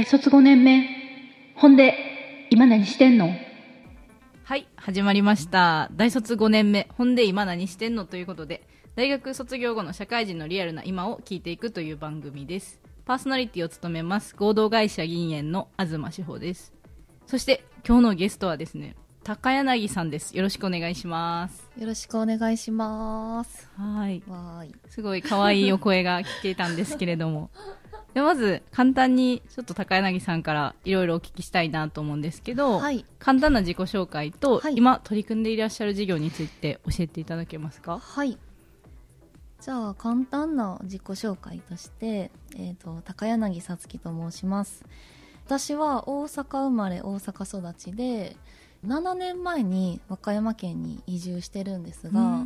大卒5年目。ほんで今何してんの？はい始まりました。大卒5年目。ほんで今何してんの？ということで大学卒業後の社会人のリアルな今を聞いていくという番組です。パーソナリティを務めます合同会社銀園の東志保です。そして今日のゲストはですね高柳さんです。よろしくお願いします。よろしくお願いします。はい。わーい。すごい可愛いお声が聞けたんですけれどもでまず簡単にちょっと高柳さんからいろいろお聞きしたいなと思うんですけど、はい。簡単な自己紹介と、はい今取り組んでいらっしゃる事業について教えていただけますか？はい。じゃあ、簡単な自己紹介として、えっ、と、高柳さつきと申します。私は大阪生まれ、大阪育ちで、7年前に和歌山県に移住してるんですが、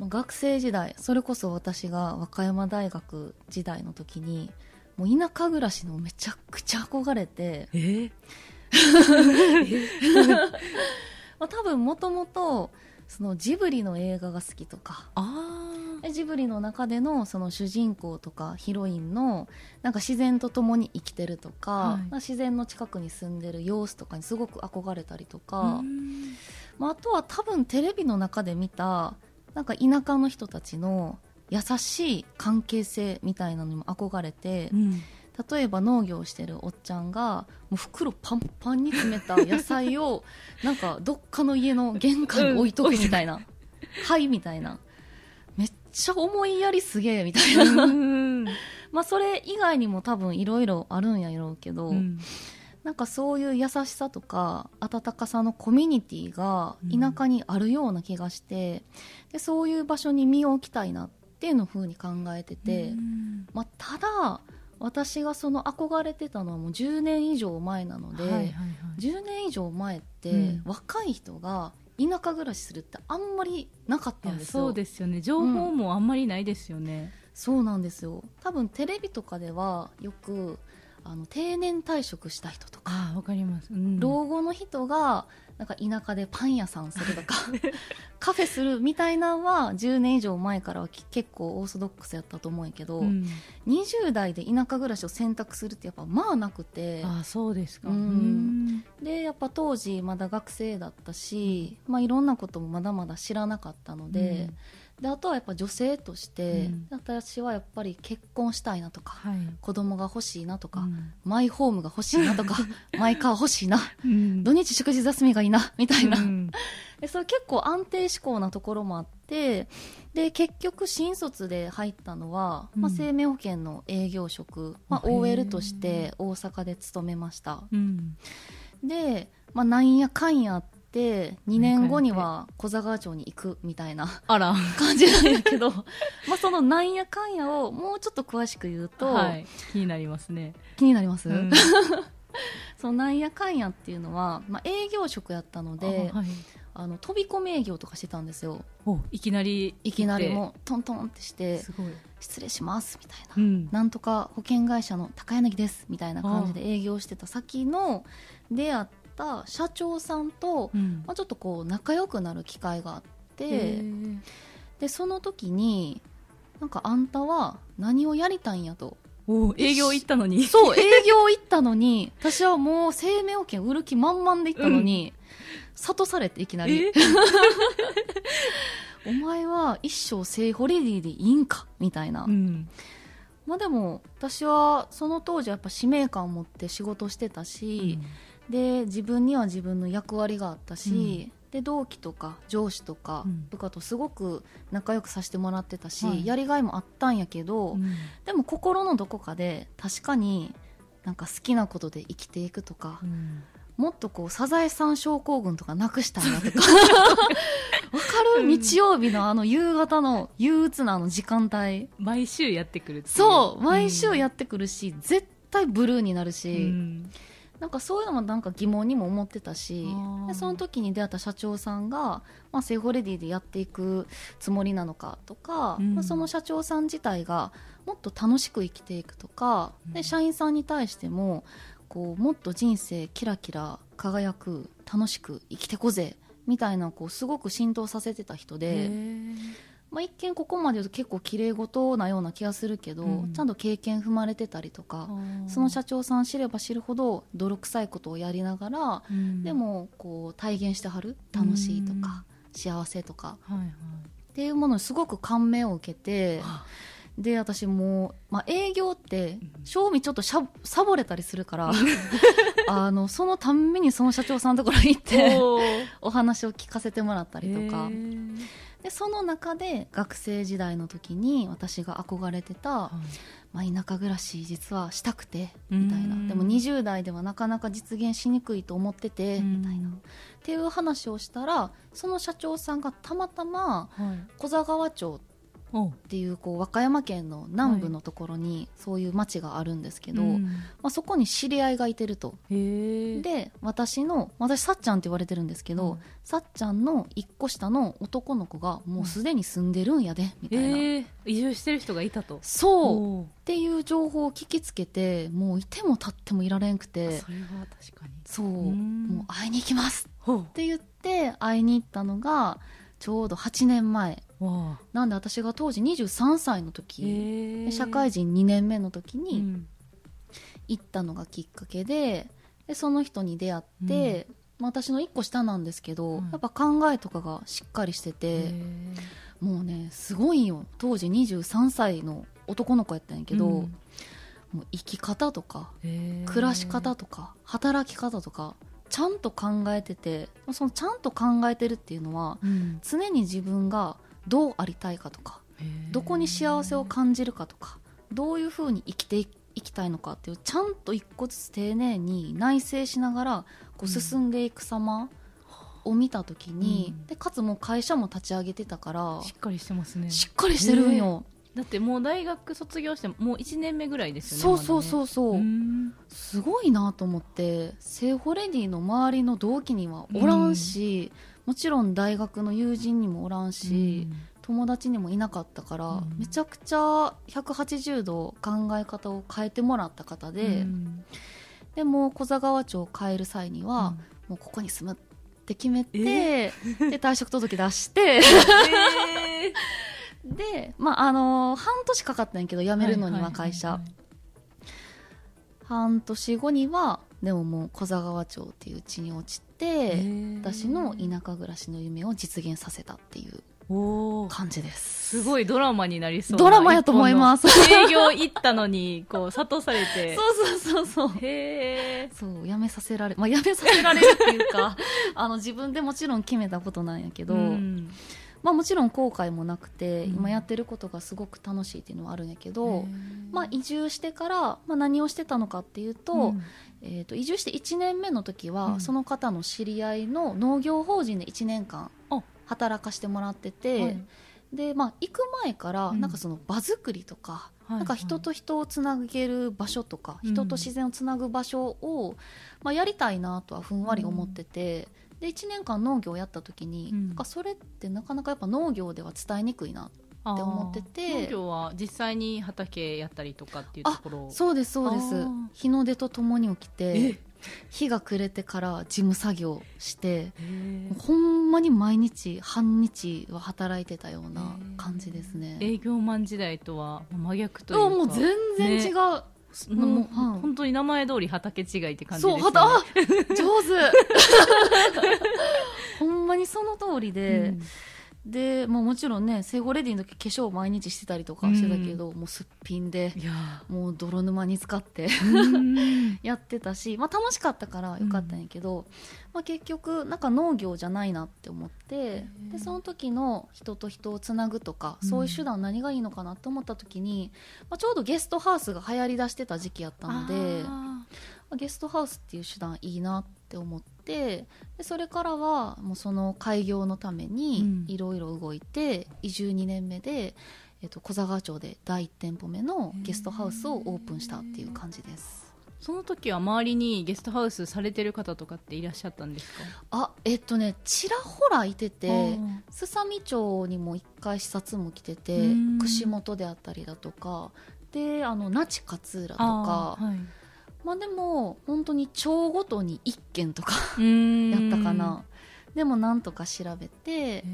学生時代、それこそ私が和歌山大学時代の時に、もう田舎暮らしのめちゃくちゃ憧れて、え まあ、多分もともとそのジブリの映画が好きとかジブリの中でのその主人公とかヒロインのなんか自然と共に生きてるとか、はい。まあ自然の近くに住んでる様子とかにすごく憧れたりとあか、まあ、あとは多分テレビの中で見たなんか田舎の人たちの優しい関係性みたいなのにも憧れて、うん。例えば農業をしてるおっちゃんがもう袋パンパンに詰めた野菜を なんかどっかの家の玄関に置いとくみたいな、はいみたいな。めっちゃ思いやりすげえみたいな。うん。まあそれ以外にも多分いろいろあるんやろうけど、うんなんかそういう優しさとか温かさのコミュニティが田舎にあるような気がして、でそういう場所に身を置きたいなっていうのをふうに考えてて。うん。まあ、ただ私がその憧れてたのはもう10年以上前なので、はいはいはい。10年以上前って、うん。若い人が田舎暮らしするってあんまりなかったんですよ。そうですよね。情報もあんまりないですよね、そうなんですよ。多分テレビとかではよくあの定年退職した人とか、あかります、うん。老後の人がなんか田舎でパン屋さんするとか カフェするみたいなのは10年以上前からはき結構オーソドックスやったと思うんやけど、うん。20代で田舎暮らしを選択するってやっぱまあなくて。ああそうですか。うん。でやっぱ当時まだ学生だったし、まあ、いろんなこともまだまだ知らなかったので,、であとはやっぱ女性として、うん。私はやっぱり結婚したいなとかはい。子供が欲しいなとか、うん。マイホームが欲しいなとか マイカー欲しいなうん。土日祝日休みがいいなみたいな、うん。でそれ結構安定志向なところもあってで結局新卒で入ったのは、まあ、うん生命保険の営業職、まあ、OL として大阪で勤めました。うん。で、まあ、なんやかんやあって2年後には小座川町に行くみたいなあら。感じなんやけど まあそのなんやかんやをもうちょっと詳しく言うと、はい。気になりますね、気になります、うん。そのなんやかんやっていうのは、まあ、営業職やったのであはい。あの飛び込み営業とかしてたんですよ。おいきなりいきなりもうトントンってして失礼しますみたいな、うん。なんとか保険会社の高柳ですみたいな感じで営業してた先の出会った社長さんと、うん。まあ、ちょっとこう仲良くなる機会があってでその時になんかあんたは何をやりたいんやと。お営業行ったのに。そう営業行ったのに私はもう生命保険売る気満々で行ったのに、諭されていきなり。え？お前は一生セイホレディでいいんか？みたいな、うん。まあでも私はその当時はやっぱ使命感を持って仕事してたし、で自分には自分の役割があったし、で同期とか上司とかうん。部下とすごく仲良くさせてもらってたし、はい。やりがいもあったんやけど、うん。でも心のどこかで確かになんか好きなことで生きていくとか、うん。もっとこうサザエさん症候群とかなくしたいなとか。わかる、うん。日曜日のあの夕方の憂鬱なあの時間帯。毎週やってくるそう毎週やってくるし、絶対ブルーになるし、うんなんかそういうのもなんか疑問にも思ってたしでその時に出会った社長さんが、まあ、セイホレディでやっていくつもりなのかとか、うん。まあ、その社長さん自体がもっと楽しく生きていくとか、うん。で社員さんに対してもこうもっと人生キラキラ輝く楽しく生きてこぜみたいなこうすごく浸透させてた人へで、ーまあ、一見ここまで言うと結構綺麗事なような気がするけど、うん。ちゃんと経験踏まれてたりとか、その社長さん知れば知るほど泥臭いことをやりながら、うん。でもこう体現してはる楽しいとか、幸せとかはいはい。っていうものにすごく感銘を受けてはで私もう、まあ、営業って正味ちょっとしゃサボれたりするから あのそのたんびにその社長さんのところに行ってお話を聞かせてもらったりとかでその中で学生時代の時に私が憧れてた、まあ、田舎暮らし実はしたくてみたいな。うんでも20代ではなかなか実現しにくいと思っててうん。みたいな。っていう話をしたらその社長さんがたまたまはい。小座川町おっていうこう和歌山県の南部のところにそういう町があるんですけど、うん。まあ、そこに知り合いがいてると。で私の私さっちゃんって言われてるんですけど、うん。さっちゃんの一個下の男の子がもうすでに住んでるんやでみたいな、えー。移住してる人がいたと。そう。っていう情報を聞きつけてもういても立ってもいられんくて。それは確かに。そう。うん。もう会いに行きますほって言って会いに行ったのがちょうど8年前なんで私が当時23歳の時、社会人2年目の時うにん。行ったのがきっかけででその人に出会って、まあ私の1個下なんですけど、うん。やっぱ考えとかがしっかりしてて、もうねすごいよ。当時23歳の男の子やったんやけど、うん。もう生き方とか暮らし方とか働き方とかちゃんと考えててそのちゃんと考えてるっていうのはうん。常に自分がどうありたいかとかどこに幸せを感じるかとかどういうふうに生きていきたいのかっていうちゃんと一個ずつ丁寧に内省しながらこう進んでいく様を見た時に、うん。でかつもう会社も立ち上げてたからしっかりしてますね。しっかりしてるんよ、だってもう大学卒業してもう1年目ぐらいですよねそうそうそううそう、ん。すごいなと思ってセーホレディの周りの同期にはおらんし、もちろん大学の友人にもおらんし、友達にもいなかったから、うん。めちゃくちゃ180度考え方を変えてもらった方で、うん。でも小座川町を変える際には、もうここに住むって決めて、で退職届出して えで、まああの半年かかったんやけど辞ーめるのには会社、いいい。半年後にはでももう小座川町っていう地に落ちて、私の田舎暮らしの夢を実現させたっていうおー。感じです。すごいドラマになりそうなドラマやと思います。営業行ったのにこう諭されて。そうそうそうそう。へえそう辞めさせられまあ辞めさせられるっていうか あの自分でもちろん決めたことなんやけど、ん。まあもちろん後悔もなくて、うん。今やってることがすごく楽しいっていうのはあるんやけど、まあ移住してから、まあ、何をしてたのかっていうと,、うんえー、と移住して1年目の時は、うん。その方の知り合いの農業法人で1年間あ。働かしてもらってて、はい。でまあ行く前からうん。なんかその場作りとか、はい。なんか人と人をつなげる場所とか、うん人と自然をつなぐ場所を、まあ、やりたいなとはふんわり思ってて、で1年間農業をやった時に、うん。なんかそれってなかなかやっぱ農業では伝えにくいなあー思ってて。農業は実際に畑やったりとかっていうところ？そうですそうです。日の出とともに起きえ？て日が暮れてから事務作業してほんまに毎日半日は働いてたような感じですね。営業マン時代とは真逆というもう全然違う、もうもうはい。本当に名前通り畑違いって感じそう、ですよね。はた、あ上手。ほんまにその通りで、で、まあもちろんね、セゴレディの時化粧毎日してたりとかしてたけど、もうすっぴんでもう泥沼に使って やってたし、まあ楽しかったからよかったんやけど、まあ結局、なんか農業じゃないなって思って、で、その時の人と人をつなぐとか、うん。そういう手段何がいいのかなって思った時に、まあちょうどゲストハウスが流行りだしてた時期やったので、あゲストハウスっていう手段いいなって思ってでそれからはもうその開業のためうん。にいろいろ動いて、移住2年目で、えっと、小座川町で第1店舗目のゲストハウスをオープンしたっていう感じです。ーその時は周りにゲストハウスされてる方とかっていらっしゃったんですか？あえっとねちらほらいててあすさみ町にも1回視察も来ててうん。串本であったりだとかであの那智勝浦とかはいまあでも本当に町ごとに1軒とかやったかな。でもなんとか調べて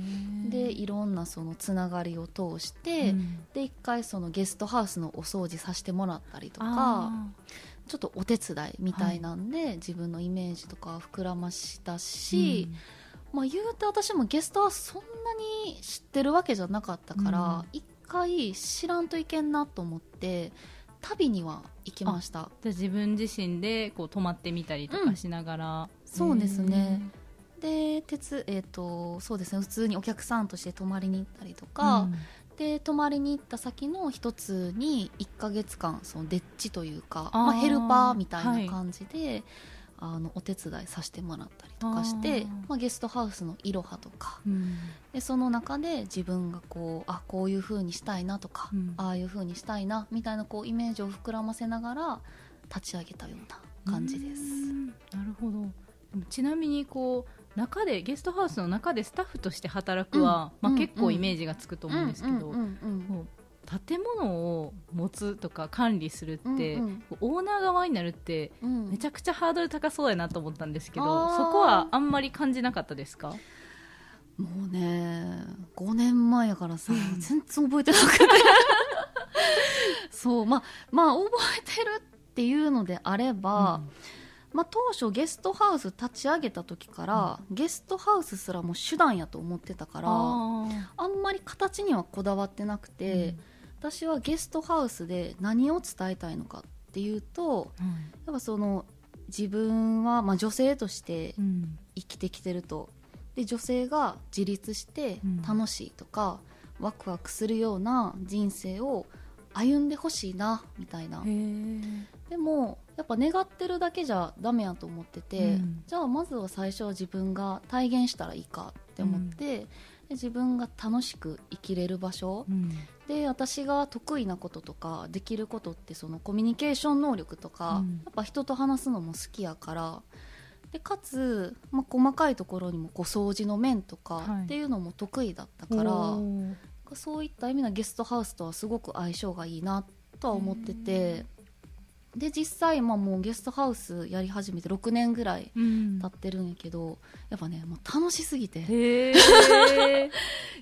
ででいろんなそのつながりを通して、で一回そのゲストハウスのお掃除させてもらったりとかちょっとお手伝いみたいなんで、自分のイメージとか膨らましたし、まあ、言うて私もゲストハウスそんなに知ってるわけじゃなかったから、うん。一回知らんといけんなと思って旅には行きました。じゃあ自分自身でこう泊まってみたりとかしながら、そうですね。で鉄えっ、とそうですね。普通にお客さんとして泊まりに行ったりとか、で泊まりに行った先の一つに1ヶ月間そのデッチというかまあ、ヘルパーみたいな感じで、あのお手伝いさせてもらったりとかしてまあ、ゲストハウスのいろはとかうん。でその中で自分がこうあこういう風にしたいなとか、うん。ああいう風にしたいなみたいなこうイメージを膨らませながら立ち上げたような感じです。うん。なるほど。ちなみにこう中でゲストハウスの中でスタッフとして働くは、まあ、うん。うん。結構イメージがつくと思うんですけど、建物を持つとか管理するって、うんうん。オーナー側になるってうん。うんめちゃくちゃハードル高そうやなと思ったんですけど、そこはあんまり感じなかったですか？もうね5年前やからさ全然覚えてなくて。そうまあまあ覚えてるっていうのであれば、まあ、当初ゲストハウス立ち上げた時から、ゲストハウスすらもう手段やと思ってたからああんまり形にはこだわってなくーて、私はゲストハウスで何を伝えたいのかっていうとうん。やっぱその自分は、まあ、女性としてうん生きてきてると。で女性が自立してうん。楽しいとか、ワクワクするような人生を歩んでほしいなみたいな。でもやっぱ願ってるだけじゃダメやと思ってて、うん。じゃあまずは最初は自分が体現したらいいかって思って、で自分が楽しく生きれる場所うんで私が得意なこととかできることってそのコミュニケーション能力とか、うん。やっぱ人と話すのも好きやからでかつ、まあ、細かいところにもこう掃除の面とかはい。っていうのも得意だったから、おー。そういった意味のゲストハウスとはすごく相性がいいなとは思っててで実際、まあ、もうゲストハウスやり始めて6年ぐらいうん。経ってるんやけどやっぱねもう楽しすぎて。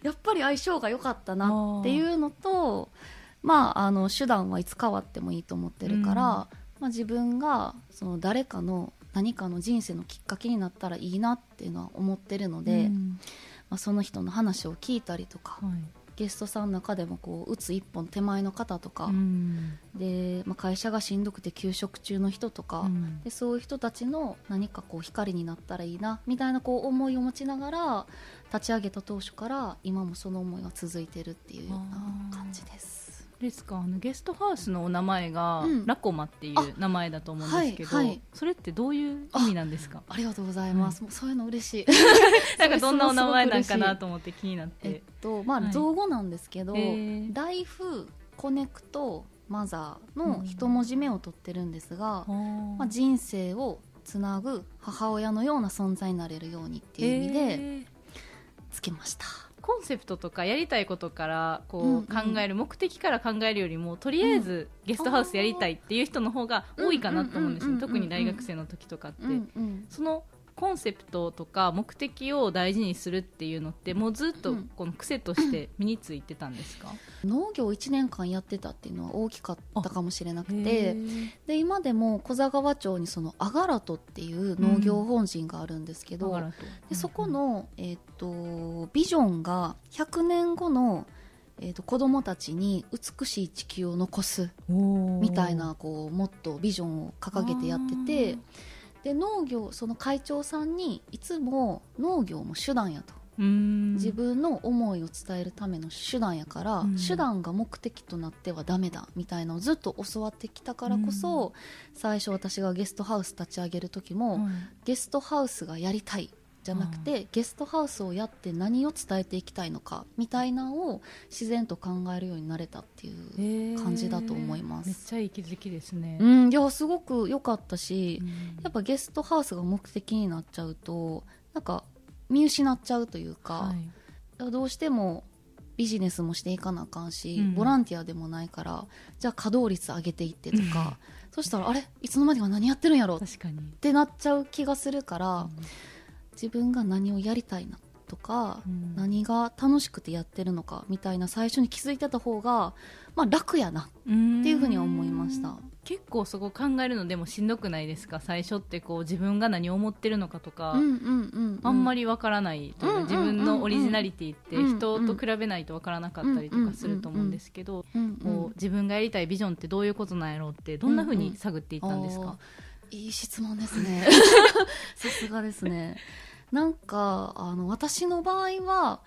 やっぱり相性が良かったなっていうのとまああの手段はいつ変わってもいいと思ってるから、うん。まあ、自分がその誰かの何かの人生のきっかけになったらいいなっていうのは思ってるので、うん。まあ、その人の話を聞いたりとか、はいゲストさんの中でもこう打つ一本手前の方とか、うん。で、まあ、会社がしんどくて休職中の人とか、うん。でそういう人たちの何かこう光になったらいいなみたいなこう思いを持ちながら立ち上げた当初から今もその思いが続いてるっていうような感じです。ですか？あのゲストハウスのお名前が、うん。ラコマっていう名前だと思うんですけど、はいはい。それってどういう意味なんですか？ありがとうございます。もうそういうの嬉しい。なんかどんなお名前なんかなと思って気になっえってとまあ、はい。造語なんですけど、へー。ライフコネクトマザーの一文字目を取ってるんですが、まあ、人生をつなぐ母親のような存在になれるようにっていう意味でつけました。コンセプトとかやりたいことからこう、考える目的から考えるよりもとりあえずゲストハウスやりたいっていう人の方が多いかなと思うんですよ。特に大学生の時とかって、そのコンセプトとか目的を大事にするっていうのってもうずっとうん。この癖として 身についてたんですか、農業1年間やってたっていうのは大きかったかもしれなくへてー。で今でも小座川町にそのアガラトっていう農業法人があるんですけど、だからとでそこの、えー、とビジョンが100年後の、えー、と子供たちに美しい地球を残すみたいなこうもっとビジョンを掲げてやっててで農業その会長さんにいつも農業も手段やと。自自分の思いを伝えるための手段やから、うん。手段が目的となってはダメだみたいなのをずっと教わってきたからこそ、最初私がゲストハウス立ち上げる時も、ゲストハウスがやりたいじゃなくて、ゲストハウスをやって何を伝えていきたいのかみたいなのを自然と考えるようになれたっていう、感じだと思います。めっちゃいい気づきですね、うんいやすごく良かったし、うん。やっぱゲストハウスが目的になっちゃうとなんか見失っちゃうというか、はい。どうしてもビジネスもしていかなあかんし、うん。ボランティアでもないからじゃあ稼働率上げていってとか、そしたらあれ？いつの間にか何やってるんやろ？ってなっちゃう気がするから、自分が何をやりたいなとか、うん。何が楽しくてやってるのかみたいな最初に気づいてた方が、まあ、楽やなっていうふうには思いました。結構そこ考えるのでもしんどくないですか？最初ってこう自分が何を思ってるのかとか、うんうんうんあんまりりわからないというか、うん自分のオリジナリティってうん人と比べないとわからなかったりとかすると思うんですけど、こう自分がやりたいビジョンってどういうことなんやろうってどんなふうに探っていったんですか、いい質問ですね。さすがですねなんかあの私の場合は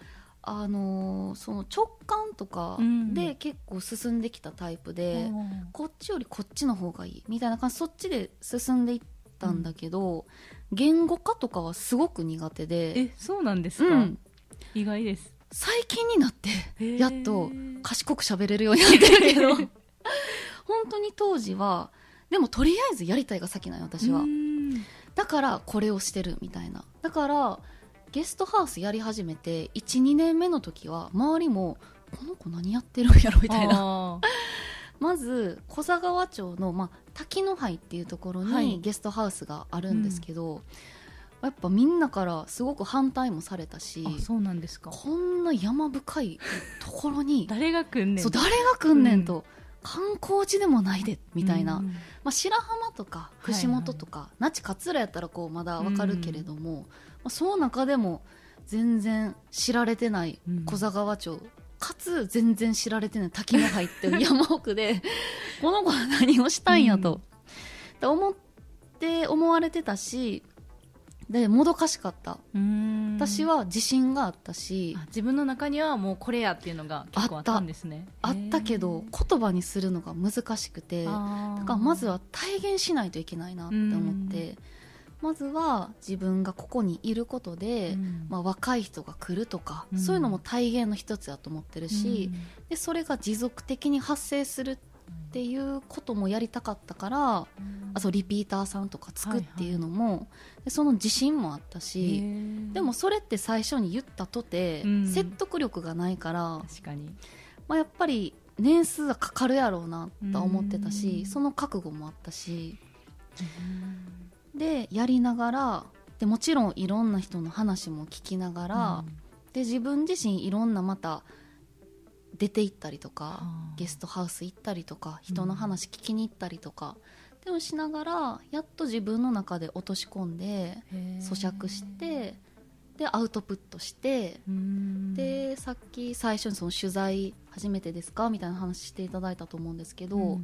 あのその直感とかで結構進んできたタイプで、こっちよりこっちの方がいい。みたいな感じ。そっちで進んでいったんだけど、言語化とかはすごく苦手で、えそうなんですか、うん、意外です。最近になってやっと賢く喋れるようになってるけど。本当に当時はでもとりあえずやりたいが先なんよ私は。うんだからこれをしてるみたいな。だからゲストハウスやり始めて12年目の時は周りもこの子何やってるんやろみたいな。まず小佐川町の、まあ、滝の灰っていうところはい。にゲストハウスがあるんですけど、やっぱみんなからすごく反対もされたしあそうなんですか。こんな山深いところに誰が来んねんそう誰が来んねんと、観光地でもないでみたいな、うん。まあ、白浜とか串本とか、那智勝浦やったらこうまだわかるけれども、まあ、その中でも全然知られてないうん。小佐川町、かつ全然知られてない滝の入ってる 山奥でこの子は何をしたんやと、って思って思われてたしでもどかしかった。うん。私は自信があったし、あ自分の中にはもうこれやっていうのが結構あったんですね。あった。けど言葉にするのが難しくてだだからまずは体現しないといけないなって思ってまずは自分がここにいることで、まあ、若い人が来るとか、うん。そういうのも体現の一つだと思ってるし、でそれが持続的に発生するっていうこともやりたかったからあとリピーターさんとかつくっていうのも、でその自信もあったし、でもそれって最初に言ったとて、うん。説得力がないから、確かに。まあ、やっぱり年数はかかるやろうなとは思ってたし、うん。その覚悟もあったしでやりながらでもちろんいろんな人の話も聞きながら、で自分自身いろんなまた出て行ったりとかゲストハウス行ったりとか人の話聞きに行ったりとか、でもしながらやっと自分の中で落とし込んで咀嚼してでアウトプットしてでさっき最初にその取材初めてですか？みたいな話していただいたと思うんですけど、やっ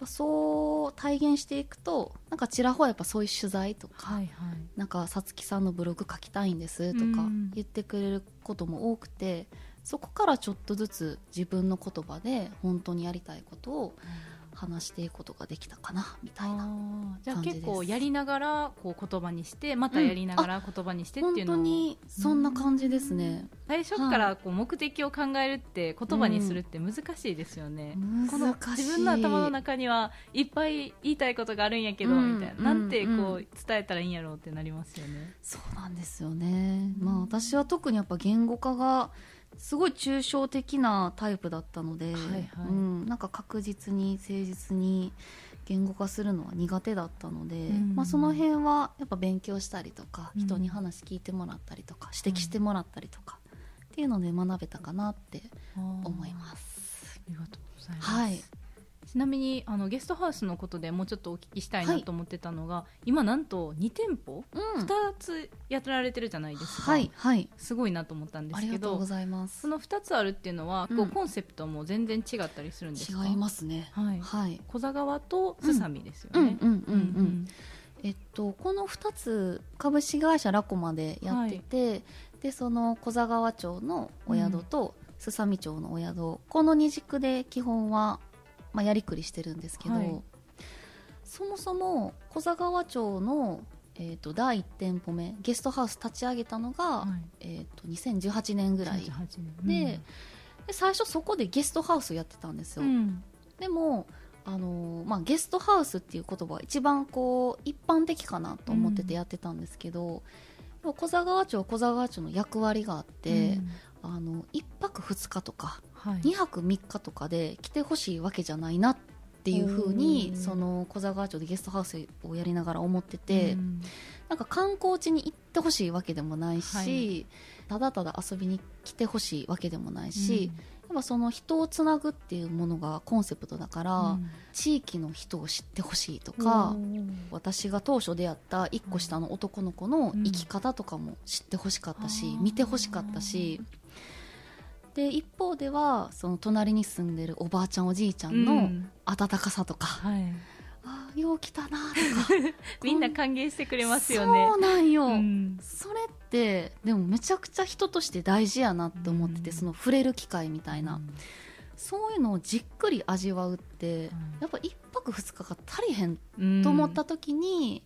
ぱそう体現していくとなんかちらほらやっぱそういう取材とか、はいはい。なんかさつきさんのブログ書きたいんですとかうん。言ってくれることも多くて、そこからちょっとずつ自分の言葉で本当にやりたいことを話していくことができたかなみたいなじゃあ結構やりながらこう言葉にしてまたやりながら言葉にしてってい本当うのを、にそんな感じですね。最初からこう目的を考えるって言葉にするって難しいですよね、この難しい。自分の頭の中にはいっぱい言いたいことがあるんやけど、うん。みたいな。なんてこうんう伝えたらいいんやろうってなりますよね、そうなんですよね、まあ私は特にやっぱ言語化がすごい抽象的なタイプだったので、はいはい。うん、なんか確実に誠実に言語化するのは苦手だったので、うん。まあ、その辺はやっぱ勉強したりとか、うん。人に話聞いてもらったりとか指摘してもらったりとか、っていうので学べたかなって思います。ありがとうございます、はいちなみにあのゲストハウスのことでもうちょっとお聞きしたいなと思ってたのが、今なんと2店舗、うん。2つやられてるじゃないですか、はいはい。すごいなと思ったんですけありがとうごどざいます。その2つあるっていうのは、うんこうコンセプトも全然違ったりするんですか？違いますね。はい、はい。小座川とすさみですよね、うんうんうんうんえっと、この2つ株式会社ラコマでやってて、でその小座川町のお宿とすさみ町のお宿この二軸で基本は、まあ、やりくりしてるんですけど、はい。そもそも小座川町の、えっと第1店舗目ゲストハウス立ち上げたのが、はい。えっと2018年ぐらい。38で,、年。で最初そこでゲストハウスをやってたんですよ。うん。でもあのーまあ、ゲストハウスっていう言葉は一番こう一般的かなと思っててやってたんですけど、でも小座川町は小座川町の役割があって、うん。あの1泊2日とかはい。2泊3日とかで来てほしいわけじゃないなっていうふうにその小座川町でゲストハウスをやりながら思ってて、うん。なんか観光地に行っってほしいわけでもないし、はい。ただただ遊びに来てほしいわけでもないし、やっぱその人をつなぐっていうものがコンセプトだから、うん。地域の人を知ってほしいとうんか、うん。私が当初出会った1個下の男の子の生き方とかも知ってほしかったし、うん。見てほしかったしで一方ではその隣に住んでるおばあちゃんおじいちゃんうのん。温かさとか、はい、ああよう来たなとか。みんな歓迎してくれますよね。そうなんよ、うん。それってでもめちゃくちゃ人として大事やなって思ってて、うん。その触れる機会みたいな、そういうのをじっくり味わうって、やっぱ1泊2日が足りへんうん。と思った時に、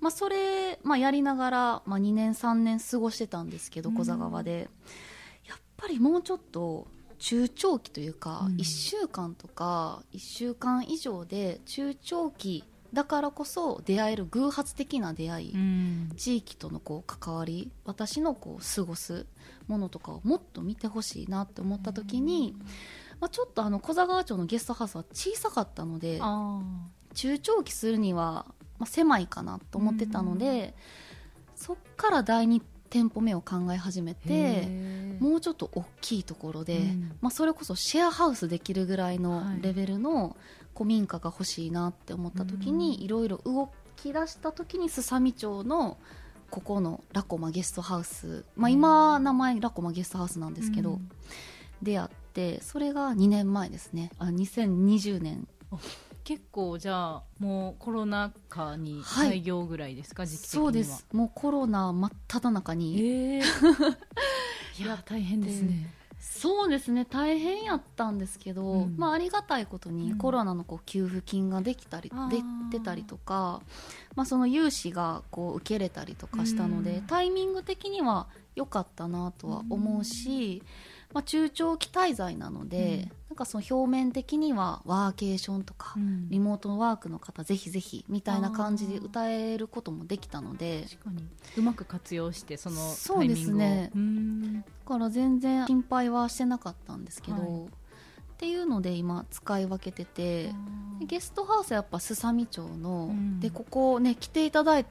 まあ、それ、まあ、やりながら、まあ、2年3年過ごしてたんですけどうん。小座川で、やっぱりもうちょっと中長期というか、うん。1週間とか1週間以上で中長期だからこそ出会える偶発的な出会い、うん。地域とのこう関わり私のこう過ごすものとかをもっと見てほしいなって思った時に、まあ、ちょっとあの小座川町のゲストハウスは小さかったのであ中長期するには、まあ、狭いかなと思ってたので、そっから第2店舗目を考え始めててもうちょっと大きいところで、うん。まあ、それこそシェアハウスできるぐらいのはい。レベルの古民家が欲しいなって思った時に、うん。いろいろ動き出した時にすさみ町のここのラコマゲストハウス、まあ、今名前ラコマゲストハウスなんですけど、うん。出会ってそれが2年前ですね。あ2020年結構じゃあもうコロナ禍にはい。開業ぐらいですか、時期的には？そうです。もうコロナ真っ只中に。ええ いや大変ですね。そうですね。大変やったんですけど、うん。まあ、ありがたいことにうん。コロナのこう給付金ができたり、あー。で出たりとか、まあ、その融資がこう受けれたりとかしたので、うん。タイミング的には良かったなとは思うし、まあ、中長期滞在なので、かその表面的にはワーケーションとか、うん。リモートワークの方ぜひぜひみたいな感じで歌えることもできたので。確かに。うまく活用してそのそうでタイミングを。すねうん。だから全然心配はしてなかったんですけど、はい。っていうので今使い分けててでゲストハウスはやっぱすさみ町の、うん。でここね来ていただい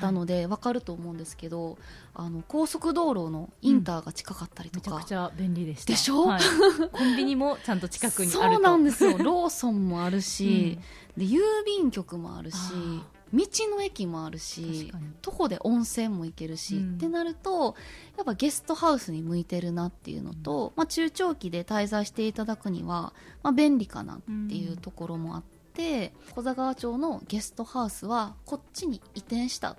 たので分かると思うんですけど、あの高速道路のインターが近かったりとめちゃか、くちゃ便利でした。でしょ？はい。コンビニもちゃんと近くにあると。そうなんですよ。ローソンもあるし、で郵便局もあるしあ道の駅もあるし徒歩で温泉も行けるし、うん。ってなるとやっぱゲストハウスに向いてるなっていうのと、まあ、中長期で滞在していただくには、まあ、便利かなっていうところもあって、小座川町のゲストハウスはこっちに移転したっ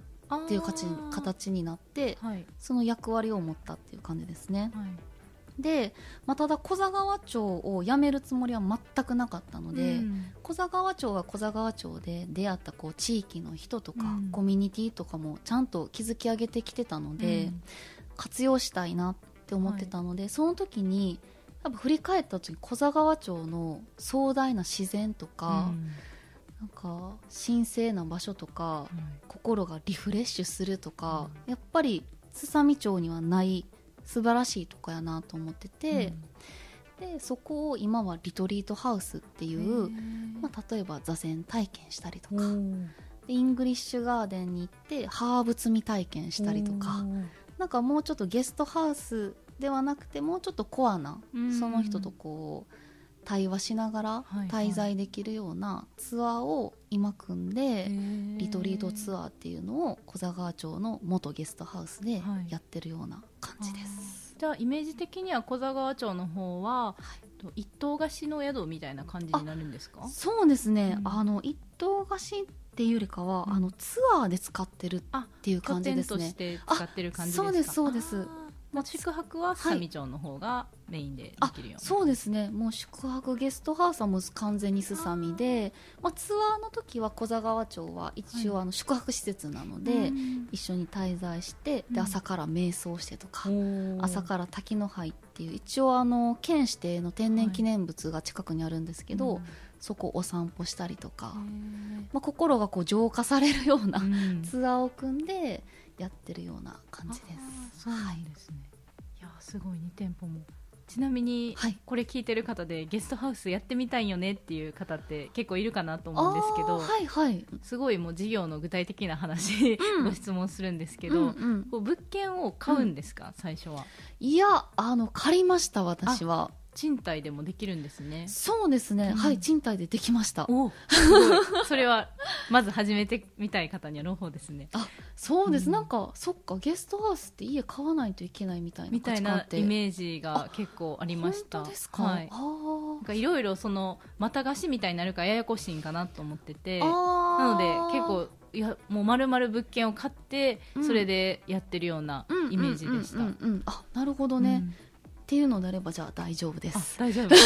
ていう形になってはい。その役割を持ったっていう感じですね。はい。で、まあ、ただ小座川町を辞めるつもりは全くなかったので、うん。小座川町は小座川町で出会ったこう地域の人とか、うん。コミュニティとかもちゃんと築き上げてきてたので、活用したいなって思ってたので、その時にやっぱ振り返った時に小座川町の壮大な自然とうん。か、なんか神聖な場所とか、うん心がリフレッシュするとか、やっぱりすさみ町にはない素晴らしいとこやなと思ってて、でそこを今はリトリートハウスっていう、まあ、例えば座禅体験したりとか、でイングリッシュガーデンに行ってハーブ摘み体験したりとか、なんかもうちょっとゲストハウスではなくてもうちょっとコアな、うん。その人とこう対話しながらはいはい。滞在できるようなツアーを今組んで、リトリートツアーっていうのを古座川町の元ゲストハウスではい。やってるような感じです。じゃあイメージ的には古座川町の方は、と一棟貸しの宿みたいな感じになるんですか？そうですね、うん。あの一棟貸しっていうよりかは、うん。あのツアーで使ってるあっていう感じですね。として使ってる感じですか？あそうですそうですあーまあ宿泊は佐美町の方がメインでできるような、そうですね。もう宿泊ゲストハウスはもう完全にすさみでまあ、ツアーの時は小座川町は一応はい。あの宿泊施設なので、うん。一緒に滞在してうん。で朝から瞑想してとか、おー。朝から滝の灰っていう一応あの県指定の天然記念物が近くにあるんですけど、うん。そこお散歩したりとか、まあ、心がこう浄化されるような、うん。ツアーを組んでやってるような感じです。そうですね、い、やすごい2店舗も。ちなみに、はい。これ聞いてる方でゲストハウスやってみたいよねっていう方って結構いるかなと思うんですけど、はいはい。すごいもう事業の具体的な話、うん。ご質問するんですけど、うんうん。こう物件を買うんですか、最初は。いやあの借りました私は賃貸でもできるんですね。そうですね、うん。はい賃貸でできました。それはまず始めてみたい方には朗報ですね。そうです、うん。なんかそっかゲストハウスって家買わないといけないみたいなみたいなイメージが結構ありました。本当ですか、はい。あなんかいろいろそのまた貸しみたいになるからややこしいんかなと思ってて。なので結構いやもう丸々物件を買ってうん。それでやってるようなイメージでした、うんうん。うんうんあなるほどね、っていうのであればじゃあ大丈夫であす大丈夫。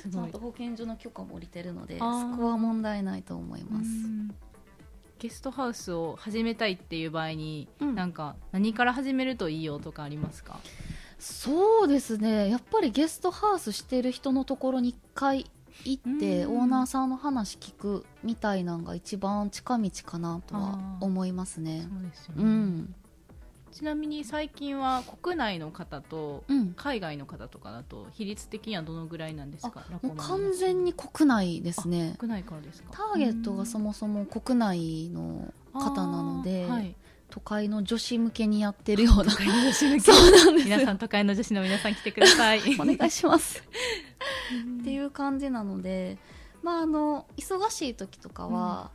すちゃんと保健所の許可も下りてるのでそこは問題ないと思います。うん。ゲストハウスを始めたいっていう場合に、うん。なんか何から始めるといいよとかありますか？そうですね。やっぱりゲストハウスしてる人のところに一回行ってうん。オーナーさんの話聞くみたいなのが一番近道かなとは思いますね。そうですよね、うんちなみに最近は国内の方とうん。海外の方とかだと比率的にはどのぐらいなんですか？ラコもう完全に国内ですね。国内からですか？ターゲットがそもそも国内の方なので、はい、都会の女子向けにやってるような。そうなんで皆さん都会の女子の皆さん来てください。お願いします。っていう感じなのでまああの忙しい時とかは、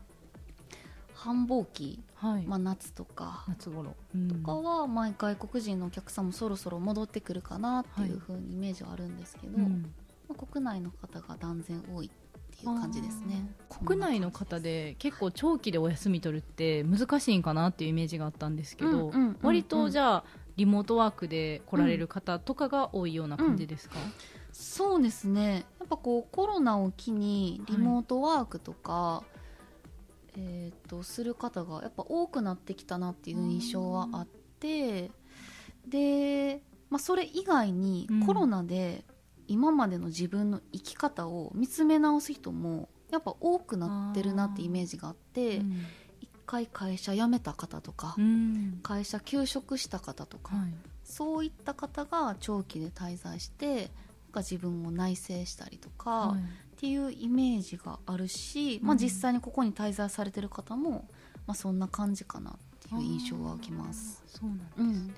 繁忙期、はい、まあ、夏とか。夏頃、うんとかは毎回国人のお客さんもそろそろ戻ってくるかなっていう風にイメージはあるんですけど、うん。まあ、国内の方が断然多いっていう感じですね。国内の方で結構長期でお休み取るって難しいんかなっていうイメージがあったんですけど、うんうんうんうん。割とじゃあリモートワークで来られる方とかが多いような感じですか、そうですね。やっぱこうコロナを機にリモートワークとか、えー、とする方がやっぱ多くなってきたなっていう印象はあってで、まあ、それ以外にうん。コロナで今までの自分の生き方を見つめ直す人もやっぱ多くなってるなってイメージがあってうん。一回会社辞めた方とかうん。会社休職した方とか、はい。そういった方が長期で滞在して自分を内省したりとか、はいっていうイメージがあるし、まあ、うん実際にここに滞在されてる方も、まあ、そんな感じかなっていう印象は受けます。そうなんですね、うん。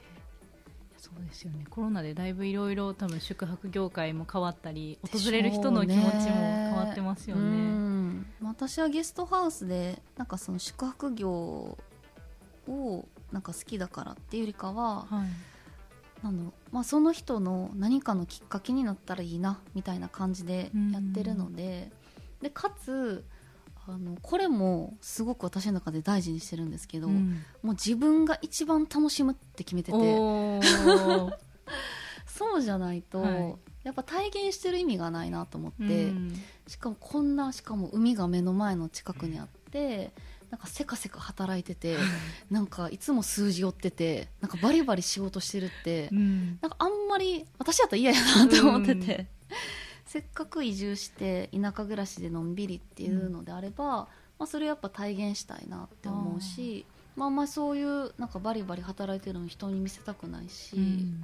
そうですよね。コロナでだいぶいろいろ多分宿泊業界も変わったり訪れる人の気持ちも変わってますよね。うん。私はゲストハウスでなんかその宿泊業をなんか好きだからっていうよりかははいなんだろう。まあ、その人の何かのきっかけになったらいいなみたいな感じでやってるので,、でかつあのこれもすごく私の中で大事にしてるんですけど、うん。もう自分が一番楽しむって決めてて。そうじゃないと、はい。やっぱ体現してる意味がないなと思って、うん。しかもこんなしかも海が目の前の近くにあってなんかせかせか働いててなんかいつも数字追っててなんかバリバリ仕事してるって、うん。なんかあんまり私だったら嫌やなと思ってて、うん。せっかく移住して田舎暮らしでのんびりっていうのであれば、まあ、それやっぱ体現したいなって思うしまあ、あんまりそういうなんかバリバリ働いてるのに人に見せたくないし、うん。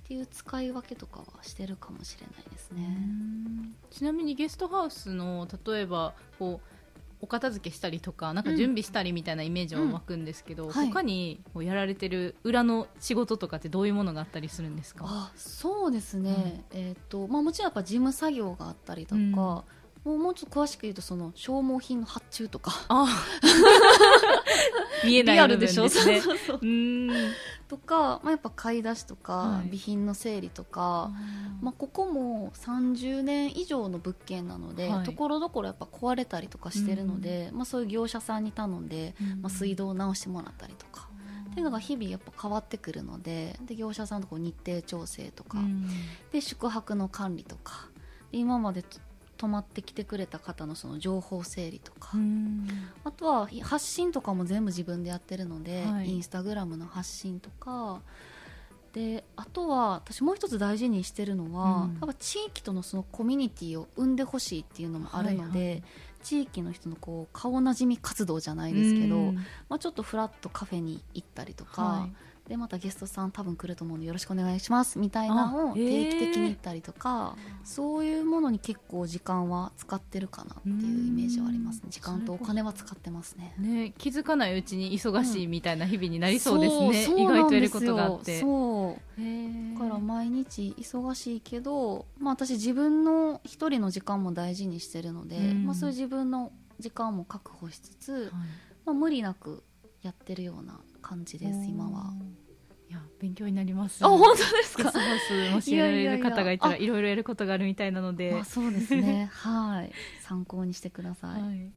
っていう使い分けとかはしてるかもしれないですうね。ん。ちなみにゲストハウスの例えばこうお片付けしたりとかなんか準備したりみたいなイメージは湧くんですけど、うんはい。他にやられてる裏の仕事とかってどういうものがあったりするんですか？あそうですね、えーとまあ、もちろんやっぱ事務作業があったりとか、うんもうもうちょっと詳しく言うとその消耗品の発注とか。あ 見えない部分ですね。そうそうそうう。ん。とか、まあ、やっぱ買い出しとか、はい。備品の整理とか、まあ、ここも30年以上の物件なのではい。ところどころやっぱ壊れたりとかしてるので、まあ、そういう業者さんに頼んで、うん。まあ、水道を直してもらったりとか、っていうのが日々やっぱ変わってくるのでで業者さんとこう日程調整とか、うん。で宿泊の管理とか。で今までと泊まってきてくれた方のその情報整理とか、うん。あとは発信とかも全部自分でやってるので、はい。インスタグラムの発信とか。であとは私もう一つ大事にしてるのは、うん。やっぱ地域とのそのコミュニティを生んでほしいっていうのもあるので、はいはい。地域の人のこう顔なじみ活動じゃないですけど、うん。まあ、ちょっとフラッとカフェに行ったりとか、はいでまたゲストさん多分来ると思うのでよろしくお願いしますみたいなのを定期的に行ったりとかそういうものに結構時間は使ってるかなっていうイメージはありますね。時間とお金は使ってますね。ね、気づかないうちに忙しいみたいな日々になりそうですね、そう意外とやることがあって。そう。だから毎日忙しいけど、まあ、私自分の一人の時間も大事にしてるので、うん。まあ、そういう自分の時間も確保しつつ、はい。まあ、無理なくやってるような感じです今は。いや勉強になります。あ本当ですか？ゲストハウスもしやられる方がいたらいろいろやることがあるみたいなので、あそうですね。はい。参考にしてください、はい